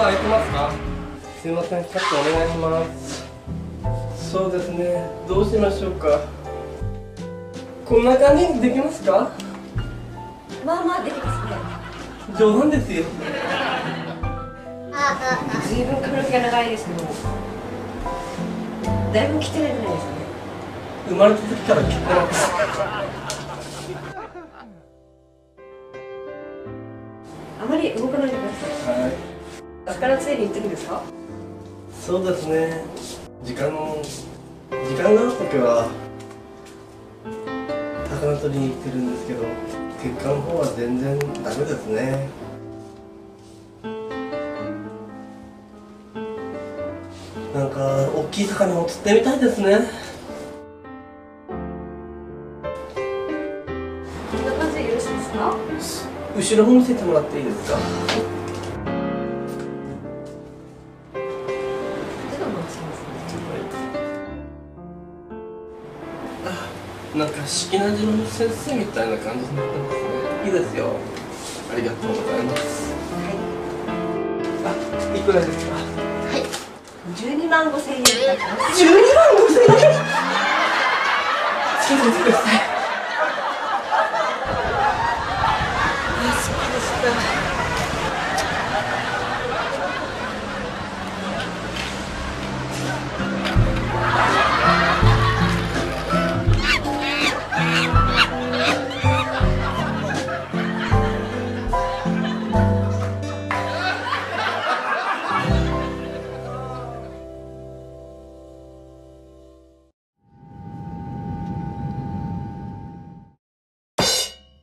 日空いてますか？すいませんちょっとお願いします。そうですね。どうしましょうか？こんな感じにできますか？まあまあできますね。冗談ですよ。随分髪の毛が長いですけどだいぶ来てないぐらいですね。生まれた時から切ってます。あまり動かないでください。はい魚釣りに行ってるんですか？そうですね。時間時間がある時は魚取りに行ってるんですけど結果の方は全然ダメですね。なんか大きい魚を釣ってみたいですね。こんな感じでよろしいですか？後ろも見せてもらっていいですか？なんか式なじの先生みたいな感じになってますね。いいですよ。ありがとうございます。あいくらですか？はい。12万5千円だから12万5千円？そうですください